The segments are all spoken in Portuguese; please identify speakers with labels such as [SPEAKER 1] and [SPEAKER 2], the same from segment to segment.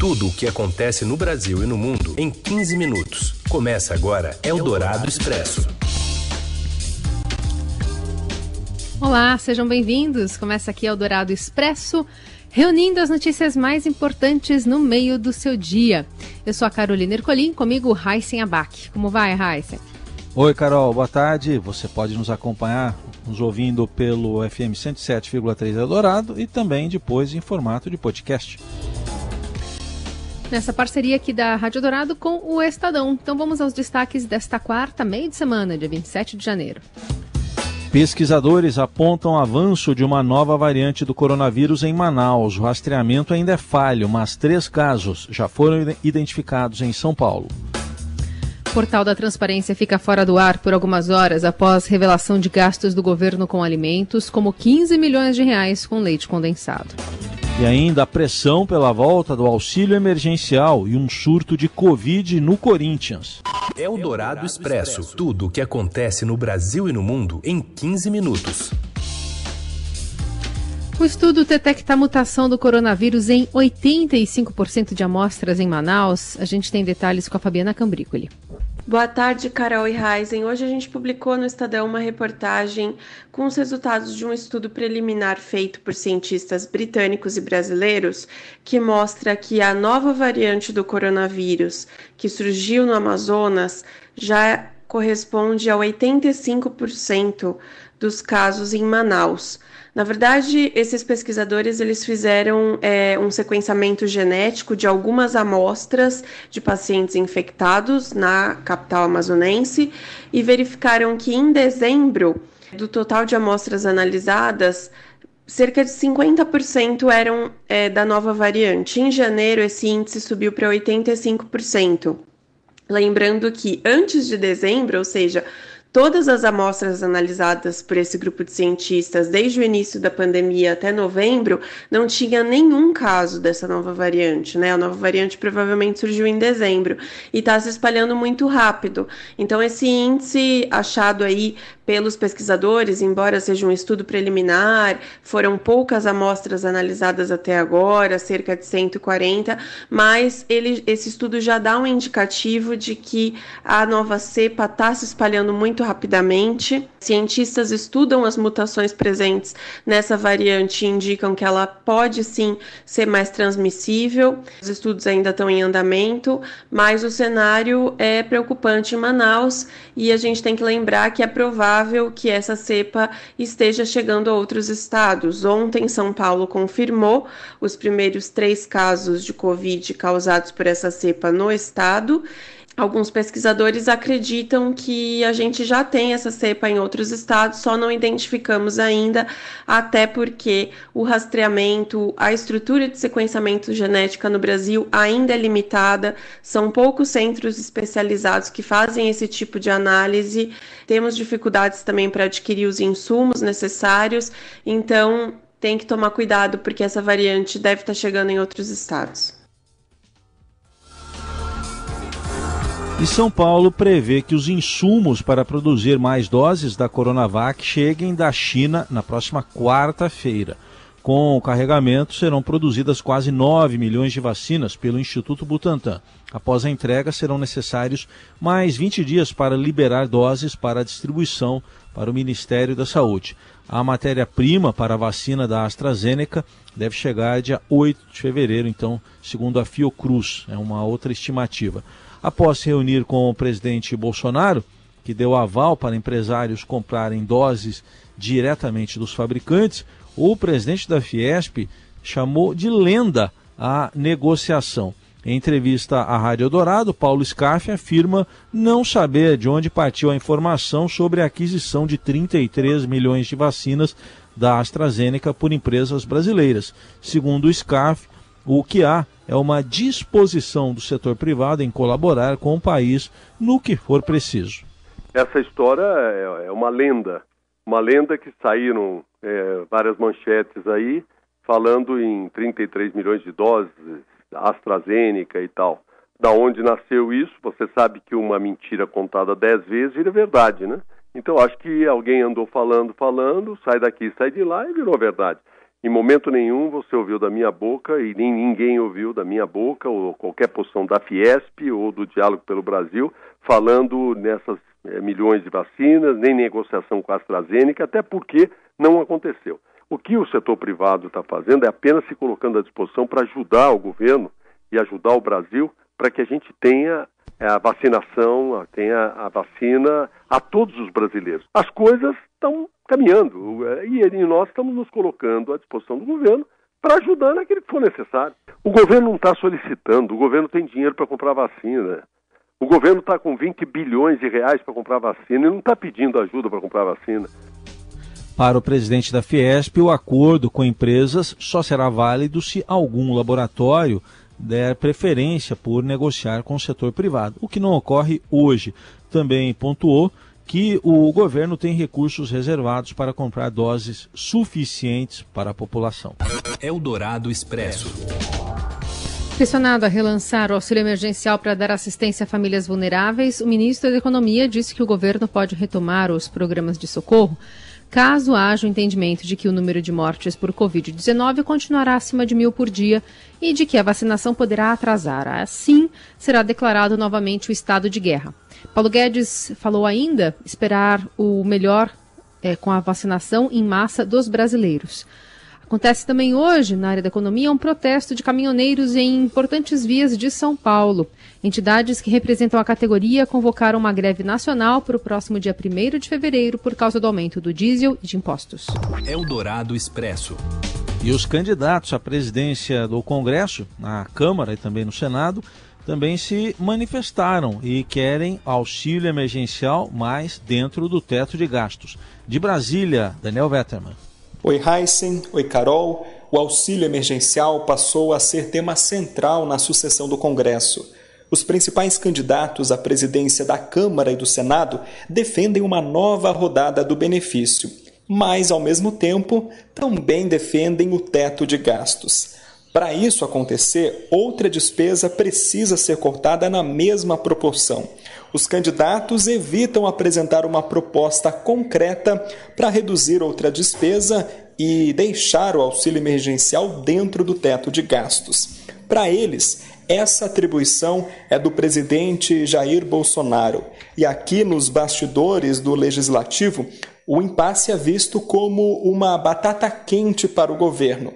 [SPEAKER 1] Tudo o que acontece no Brasil e no mundo em 15 minutos. Começa agora Eldorado Expresso.
[SPEAKER 2] Olá, sejam bem-vindos. Começa aqui Eldorado Expresso, reunindo as notícias mais importantes no meio do seu dia. Eu sou a Carolina Ercolim, comigo Heisen Abac. Como vai, Heisen?
[SPEAKER 3] Oi, Carol, boa tarde. Você pode nos acompanhar nos ouvindo pelo FM 107,3 Eldorado e também depois em formato de podcast
[SPEAKER 2] nessa parceria aqui da Rádio Dourado com o Estadão. Então vamos aos destaques desta quarta, meio de semana, dia 27 de janeiro.
[SPEAKER 3] Pesquisadores apontam avanço de uma nova variante do coronavírus em Manaus. O rastreamento ainda é falho, mas três casos já foram identificados em São Paulo.
[SPEAKER 2] O portal da Transparência fica fora do ar por algumas horas após revelação de gastos do governo com alimentos, como 15 milhões de reais com leite condensado.
[SPEAKER 3] E ainda a pressão pela volta do auxílio emergencial e um surto de Covid no Corinthians.
[SPEAKER 1] É o Dourado Expresso. Tudo o que acontece no Brasil e no mundo em 15 minutos.
[SPEAKER 2] O estudo detecta a mutação do coronavírus em 85% de amostras em Manaus. A gente tem detalhes com a Fabiana Cambrícoli.
[SPEAKER 4] Boa tarde, Carol e Heisen. Hoje a gente publicou no Estadão uma reportagem com os resultados de um estudo preliminar feito por cientistas britânicos e brasileiros que mostra que a nova variante do coronavírus que surgiu no Amazonas já corresponde a 85% dos casos em Manaus. Na verdade, esses pesquisadores eles fizeram é, um sequenciamento genético de algumas amostras de pacientes infectados na capital amazonense e verificaram que em dezembro, do total de amostras analisadas, cerca de 50% eram é, da nova variante. Em janeiro, esse índice subiu para 85%. Lembrando que antes de dezembro, ou seja, Todas as amostras analisadas por esse grupo de cientistas desde o início da pandemia até novembro não tinha nenhum caso dessa nova variante, né? A nova variante provavelmente surgiu em dezembro e está se espalhando muito rápido. Então, esse índice achado aí pelos pesquisadores, embora seja um estudo preliminar, foram poucas amostras analisadas até agora, cerca de 140, mas ele, esse estudo já dá um indicativo de que a nova cepa está se espalhando muito rapidamente. Cientistas estudam as mutações presentes nessa variante e indicam que ela pode sim ser mais transmissível. Os estudos ainda estão em andamento, mas o cenário é preocupante em Manaus e a gente tem que lembrar que é provável que essa cepa esteja chegando a outros estados. Ontem, São Paulo confirmou os primeiros três casos de Covid causados por essa cepa no estado Alguns pesquisadores acreditam que a gente já tem essa cepa em outros estados, só não identificamos ainda, até porque o rastreamento, a estrutura de sequenciamento genética no Brasil ainda é limitada, são poucos centros especializados que fazem esse tipo de análise, temos dificuldades também para adquirir os insumos necessários, então tem que tomar cuidado porque essa variante deve estar chegando em outros estados.
[SPEAKER 3] E São Paulo prevê que os insumos para produzir mais doses da Coronavac cheguem da China na próxima quarta-feira. Com o carregamento, serão produzidas quase 9 milhões de vacinas pelo Instituto Butantan. Após a entrega, serão necessários mais 20 dias para liberar doses para distribuição para o Ministério da Saúde. A matéria-prima para a vacina da AstraZeneca deve chegar dia 8 de fevereiro, então, segundo a Fiocruz, é uma outra estimativa. Após se reunir com o presidente Bolsonaro, que deu aval para empresários comprarem doses diretamente dos fabricantes, o presidente da Fiesp chamou de lenda a negociação. Em entrevista à Rádio Dourado, Paulo Scaff afirma não saber de onde partiu a informação sobre a aquisição de 33 milhões de vacinas da AstraZeneca por empresas brasileiras. Segundo o Scaff, o que há é uma disposição do setor privado em colaborar com o país no que for preciso.
[SPEAKER 5] Essa história é, é uma lenda, uma lenda que saíram é, várias manchetes aí falando em 33 milhões de doses, AstraZeneca e tal. Da onde nasceu isso? Você sabe que uma mentira contada dez vezes vira verdade, né? Então acho que alguém andou falando, falando, sai daqui, sai de lá e virou verdade. Em momento nenhum você ouviu da minha boca e nem ninguém ouviu da minha boca ou qualquer posição da Fiesp ou do Diálogo pelo Brasil falando nessas é, milhões de vacinas, nem negociação com a AstraZeneca, até porque não aconteceu. O que o setor privado está fazendo é apenas se colocando à disposição para ajudar o governo e ajudar o Brasil para que a gente tenha a vacinação, tenha a vacina a todos os brasileiros. As coisas estão caminhando é, e nós estamos nos colocando à disposição do governo para ajudar naquilo que for necessário. O governo não está solicitando, o governo tem dinheiro para comprar vacina. O governo está com 20 bilhões de reais para comprar vacina e não está pedindo ajuda para comprar vacina.
[SPEAKER 3] Para o presidente da Fiesp, o acordo com empresas só será válido se algum laboratório der preferência por negociar com o setor privado, o que não ocorre hoje. Também pontuou que o governo tem recursos reservados para comprar doses suficientes para a população.
[SPEAKER 1] Eldorado Expresso.
[SPEAKER 2] Pressionado a relançar o auxílio emergencial para dar assistência a famílias vulneráveis, o ministro da Economia disse que o governo pode retomar os programas de socorro caso haja o entendimento de que o número de mortes por Covid-19 continuará acima de mil por dia e de que a vacinação poderá atrasar. Assim, será declarado novamente o estado de guerra. Paulo Guedes falou ainda esperar o melhor é, com a vacinação em massa dos brasileiros. Acontece também hoje, na área da economia, um protesto de caminhoneiros em importantes vias de São Paulo. Entidades que representam a categoria convocaram uma greve nacional para o próximo dia 1 de fevereiro por causa do aumento do diesel e de impostos.
[SPEAKER 1] Eldorado Expresso.
[SPEAKER 3] E os candidatos à presidência do Congresso, na Câmara e também no Senado, também se manifestaram e querem auxílio emergencial, mais dentro do teto de gastos. De Brasília, Daniel Vetterman.
[SPEAKER 6] Oi Heisen, oi Carol. O auxílio emergencial passou a ser tema central na sucessão do Congresso. Os principais candidatos à presidência da Câmara e do Senado defendem uma nova rodada do benefício, mas, ao mesmo tempo, também defendem o teto de gastos. Para isso acontecer, outra despesa precisa ser cortada na mesma proporção. Os candidatos evitam apresentar uma proposta concreta para reduzir outra despesa e deixar o auxílio emergencial dentro do teto de gastos. Para eles, essa atribuição é do presidente Jair Bolsonaro. E aqui nos bastidores do legislativo, o impasse é visto como uma batata quente para o governo.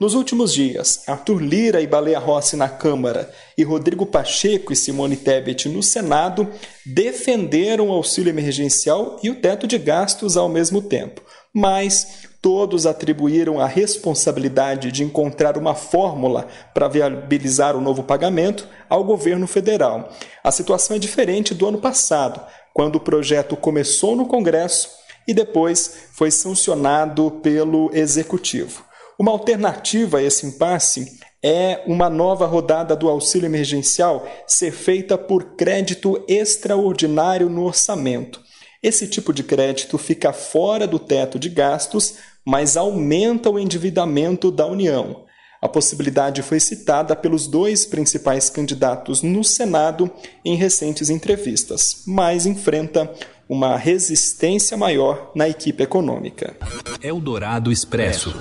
[SPEAKER 6] Nos últimos dias, Arthur Lira e Baleia Rossi na Câmara e Rodrigo Pacheco e Simone Tebet no Senado defenderam o auxílio emergencial e o teto de gastos ao mesmo tempo. Mas todos atribuíram a responsabilidade de encontrar uma fórmula para viabilizar o novo pagamento ao governo federal. A situação é diferente do ano passado, quando o projeto começou no Congresso e depois foi sancionado pelo Executivo. Uma alternativa a esse impasse é uma nova rodada do auxílio emergencial ser feita por crédito extraordinário no orçamento. Esse tipo de crédito fica fora do teto de gastos, mas aumenta o endividamento da União. A possibilidade foi citada pelos dois principais candidatos no Senado em recentes entrevistas, mas enfrenta uma resistência maior na equipe econômica.
[SPEAKER 1] Eldorado Expresso.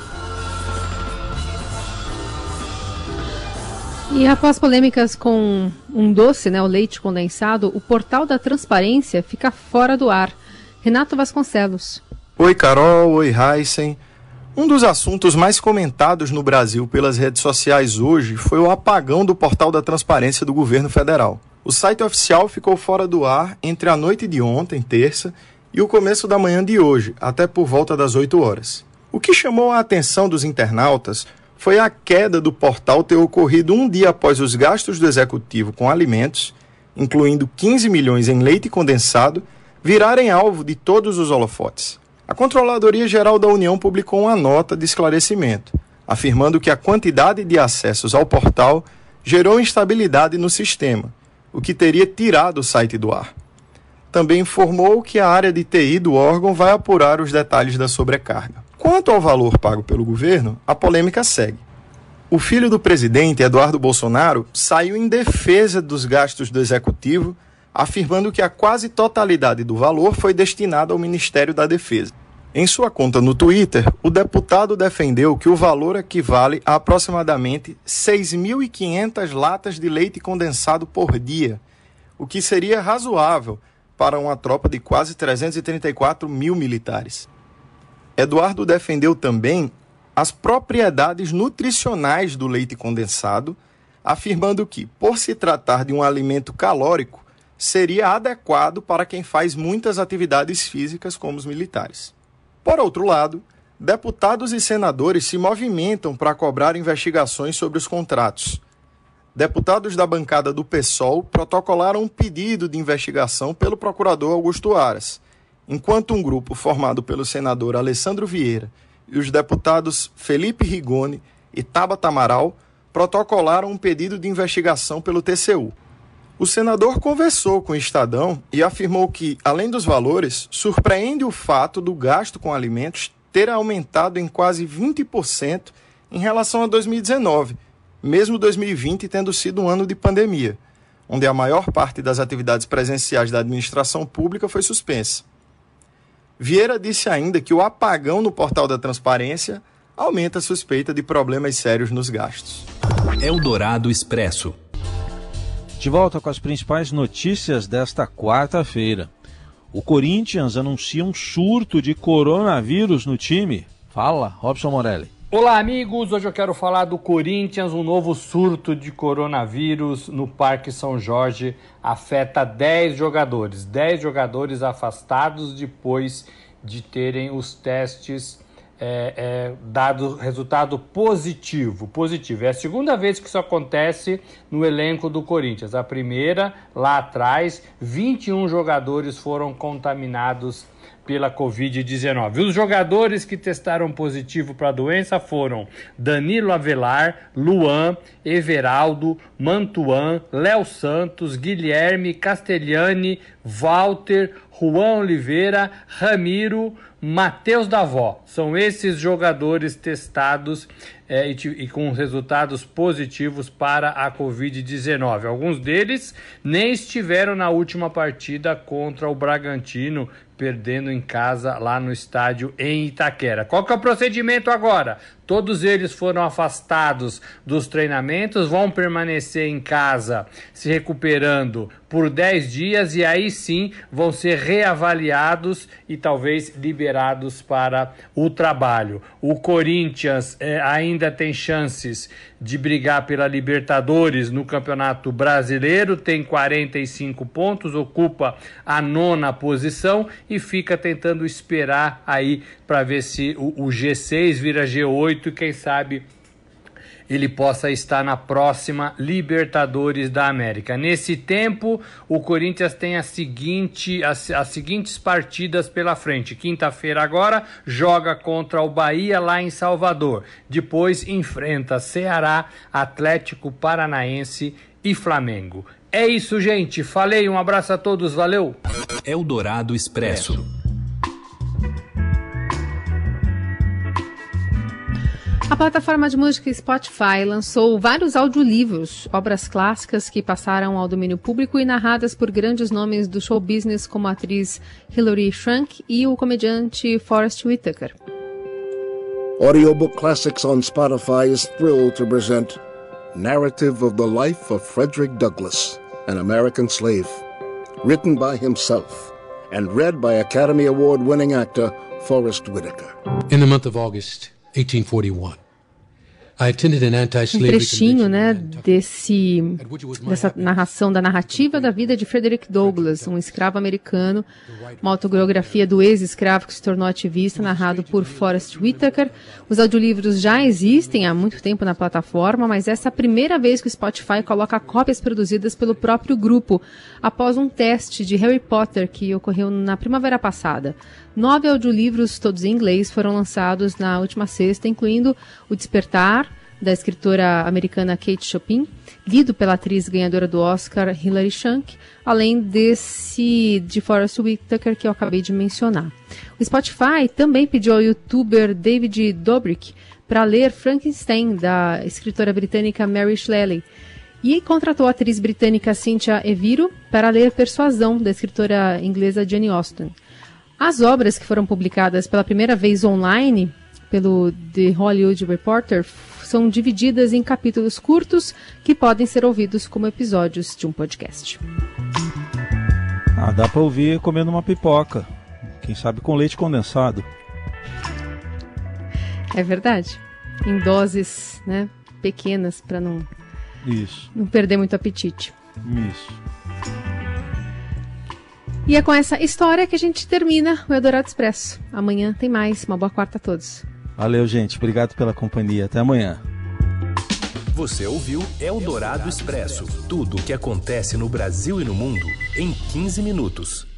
[SPEAKER 2] E após polêmicas com um doce, né, o leite condensado, o portal da transparência fica fora do ar. Renato Vasconcelos.
[SPEAKER 7] Oi, Carol. Oi, Heisen. Um dos assuntos mais comentados no Brasil pelas redes sociais hoje foi o apagão do portal da transparência do governo federal. O site oficial ficou fora do ar entre a noite de ontem, terça, e o começo da manhã de hoje, até por volta das 8 horas. O que chamou a atenção dos internautas foi a queda do portal ter ocorrido um dia após os gastos do executivo com alimentos, incluindo 15 milhões em leite condensado, virarem alvo de todos os holofotes. A Controladoria Geral da União publicou uma nota de esclarecimento, afirmando que a quantidade de acessos ao portal gerou instabilidade no sistema, o que teria tirado o site do ar. Também informou que a área de TI do órgão vai apurar os detalhes da sobrecarga. Quanto ao valor pago pelo governo, a polêmica segue. O filho do presidente, Eduardo Bolsonaro, saiu em defesa dos gastos do executivo, afirmando que a quase totalidade do valor foi destinada ao Ministério da Defesa. Em sua conta no Twitter, o deputado defendeu que o valor equivale a aproximadamente 6.500 latas de leite condensado por dia, o que seria razoável para uma tropa de quase 334 mil militares. Eduardo defendeu também as propriedades nutricionais do leite condensado, afirmando que, por se tratar de um alimento calórico, seria adequado para quem faz muitas atividades físicas, como os militares. Por outro lado, deputados e senadores se movimentam para cobrar investigações sobre os contratos. Deputados da bancada do PSOL protocolaram um pedido de investigação pelo procurador Augusto Aras, enquanto um grupo formado pelo senador Alessandro Vieira e os deputados Felipe Rigoni e Tabata Amaral protocolaram um pedido de investigação pelo TCU. O senador conversou com o Estadão e afirmou que, além dos valores, surpreende o fato do gasto com alimentos ter aumentado em quase 20% em relação a 2019, mesmo 2020 tendo sido um ano de pandemia, onde a maior parte das atividades presenciais da administração pública foi suspensa. Vieira disse ainda que o apagão no portal da transparência aumenta a suspeita de problemas sérios nos gastos.
[SPEAKER 1] Eldorado Expresso.
[SPEAKER 3] De volta com as principais notícias desta quarta-feira. O Corinthians anuncia um surto de coronavírus no time. Fala, Robson Morelli.
[SPEAKER 8] Olá, amigos. Hoje eu quero falar do Corinthians. Um novo surto de coronavírus no Parque São Jorge afeta 10 jogadores. 10 jogadores afastados depois de terem os testes é, é, dado resultado positivo. Positivo. É a segunda vez que isso acontece no elenco do Corinthians. A primeira, lá atrás, 21 jogadores foram contaminados pela Covid-19. Os jogadores que testaram positivo para a doença foram Danilo Avelar, Luan, Everaldo, Mantuan, Léo Santos, Guilherme, Castellani, Walter, Juan Oliveira, Ramiro, Matheus Davó. São esses jogadores testados é, e, e, com resultados positivos para a Covid-19. Alguns deles nem estiveram na última partida contra o Bragantino, perdendo em casa lá no estádio em Itaquera. Qual que é o procedimento agora? Todos eles foram afastados dos treinamentos, vão permanecer em casa se recuperando por 10 dias e aí sim vão ser reavaliados e talvez liberados para o trabalho. O Corinthians é, ainda tem chances de brigar pela Libertadores no Campeonato Brasileiro, tem 45 pontos, ocupa a nona posição e fica tentando esperar aí para ver se o, o G6 vira G8 e quem sabe ele possa estar na próxima Libertadores da América. Nesse tempo, o Corinthians tem a seguinte, as, as seguintes partidas pela frente. Quinta-feira agora joga contra o Bahia lá em Salvador. Depois enfrenta Ceará, Atlético Paranaense e Flamengo. É isso, gente. Falei, um abraço a todos, valeu.
[SPEAKER 1] Eldorado Expresso.
[SPEAKER 2] A plataforma de música Spotify lançou vários audiolivros, obras clássicas que passaram ao domínio público e narradas por grandes nomes do show business como a atriz Hilary Swank e o comediante Forrest Whitaker.
[SPEAKER 9] Audiobook Classics on Spotify is thrilled to present Narrative of the Life of Frederick Douglass, an American slave, written by himself and read by Academy Award winning actor Forrest Whitaker.
[SPEAKER 10] In the month of August 1841,
[SPEAKER 2] um trechinho, né, desse, dessa narração da narrativa da vida de Frederick Douglass, um escravo americano, uma autobiografia do ex-escravo que se tornou ativista, narrado por Forrest Whitaker. Os audiolivros já existem há muito tempo na plataforma, mas essa é a primeira vez que o Spotify coloca cópias produzidas pelo próprio grupo, após um teste de Harry Potter que ocorreu na primavera passada. Nove audiolivros, todos em inglês, foram lançados na última sexta, incluindo O Despertar, da escritora americana Kate Chopin, lido pela atriz ganhadora do Oscar Hilary Swank, além desse de Forrest Whitaker que eu acabei de mencionar. O Spotify também pediu ao youtuber David Dobrik para ler Frankenstein, da escritora britânica Mary Shelley, e contratou a atriz britânica Cynthia Eviro para ler Persuasão, da escritora inglesa Jane Austen. As obras que foram publicadas pela primeira vez online pelo The Hollywood Reporter são divididas em capítulos curtos que podem ser ouvidos como episódios de um podcast.
[SPEAKER 3] Ah, dá para ouvir comendo uma pipoca. Quem sabe com leite condensado.
[SPEAKER 2] É verdade. Em doses, né, pequenas para não
[SPEAKER 3] Isso.
[SPEAKER 2] não perder muito apetite.
[SPEAKER 3] Isso.
[SPEAKER 2] E é com essa história que a gente termina o Eldorado Expresso. Amanhã tem mais. Uma boa quarta a todos.
[SPEAKER 3] Valeu, gente. Obrigado pela companhia. Até amanhã.
[SPEAKER 1] Você ouviu Eldorado Expresso tudo o que acontece no Brasil e no mundo em 15 minutos.